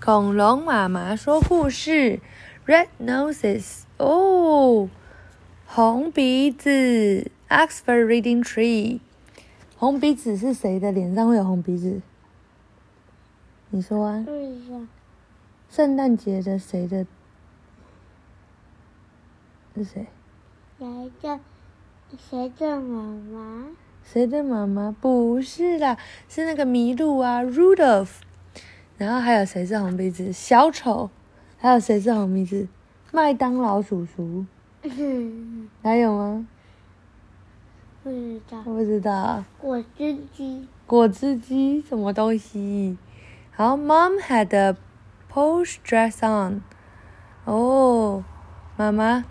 恐龙妈妈说故事：Red noses，哦，红鼻子；Oxford Reading Tree，红鼻子是谁的脸上会有红鼻子？你说啊？圣诞节的谁的？是谁？谁的？谁的妈妈？谁的妈妈？不是啦，是那个麋鹿啊，Rudolph。然后还有谁是红鼻子？小丑。还有谁是红鼻子？麦当劳叔叔。还有吗？不知道。不知道。果汁机。果汁机什么东西？好，Mom had a posh dress on。哦，妈妈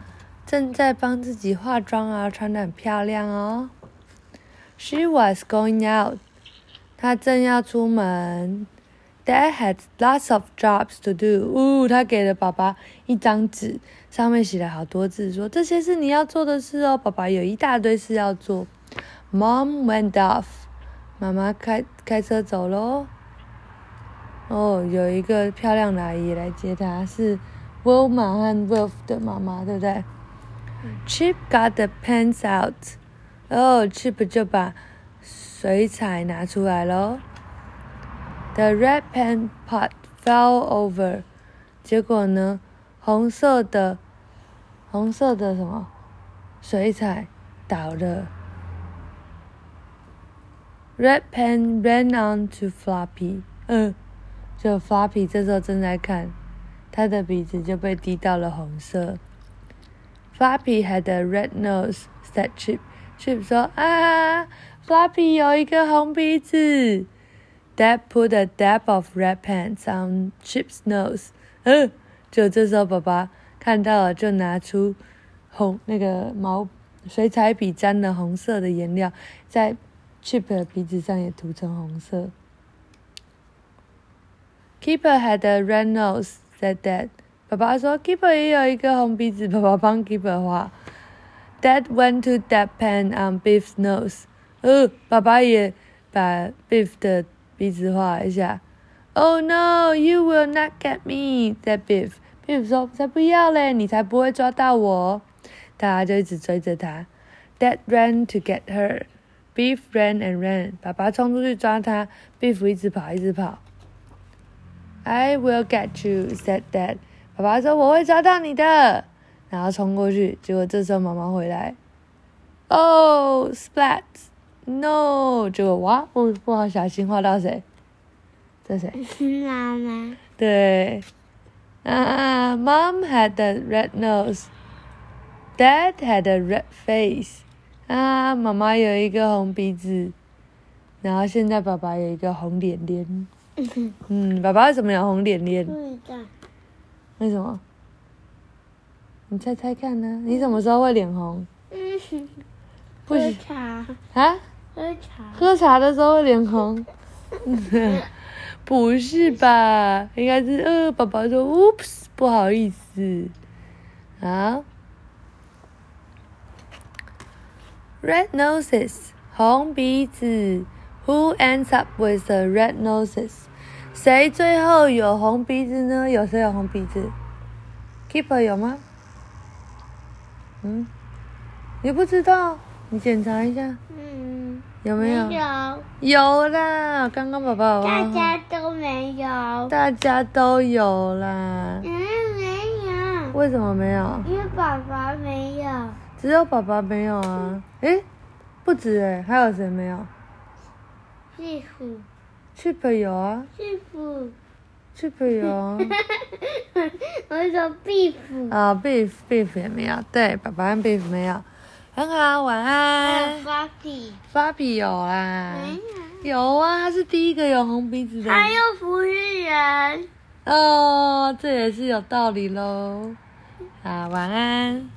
正在帮自己化妆啊，穿的很漂亮哦。She was going out。她正要出门。Dad had lots of jobs to do。呜，他给了爸爸一张纸，上面写了好多字，说这些是你要做的事哦。爸爸有一大堆事要做。Mom went off。妈妈开开车走喽。哦，有一个漂亮的阿姨来接他，是 Wilma 和 Wolf 的妈妈，对不对？Chip got the pens out。哦，Chip 就把水彩拿出来喽。The red pen pot fell over。结果呢，红色的红色的什么水彩倒了。Red pen ran on to Floppy。嗯，就 Floppy 这时候正在看，他的鼻子就被滴到了红色。Floppy had a red nose, said Chip。Chip 说啊，Floppy 有一个红鼻子。Dad put a dab of red paint on Chip's nose。嗯，就这时候爸爸看到了，就拿出红那个毛水彩笔沾了红色的颜料，在 Chip 的鼻子上也涂成红色。Keeper had a red nose, said Dad。爸爸说 Keeper 也有一个红鼻子，爸爸帮 Keeper 画。Dad went to dab pen on Beef's nose。呃，爸爸也把 Beef 的 鼻子画一下。Oh no, you will not get me," said Biff. Biff 说：“才不要嘞，你才不会抓到我。”大家就一直追着他。Dad ran to get her. Biff ran and ran. 爸爸冲出去抓他，Biff 一直跑，一直跑。I will get you," said Dad. 爸爸说：“我会抓到你的。”然后冲过去，结果这时候妈妈回来。Oh, splat! No，结果哇，不不好小心画到谁？这谁？妈妈。对，啊，Mom had a red nose，Dad had a red face，啊，妈妈有一个红鼻子，然后现在爸爸有一个红脸脸。嗯，爸爸为什么有红脸脸？为什么？你猜猜看呢？你什么时候会脸红？不喝茶。啊？喝茶，喝茶的时候脸红，不是吧？应该是呃，宝宝说，Oops，不好意思，啊，Red noses，红鼻子，Who ends up with a red noses？谁最后有红鼻子呢？有谁有红鼻子？Keeper 有吗？嗯，你不知道？你检查一下。有没有？有。有啦，刚刚宝宝。大家都没有。大家都有啦。嗯，没有。为什么没有？因为爸爸没有。只有爸爸没有啊？诶，不止诶，还有谁没有？Chip。Chip 有啊。Chip。Chip 有。我说 Beef。啊，Beef，Beef 也没有。对，爸爸和 Beef 没有。很好，晚安。芭比，芭比有啦，有啊，他是第一个有红鼻子的。还有福利人。哦，这也是有道理喽。好，晚安。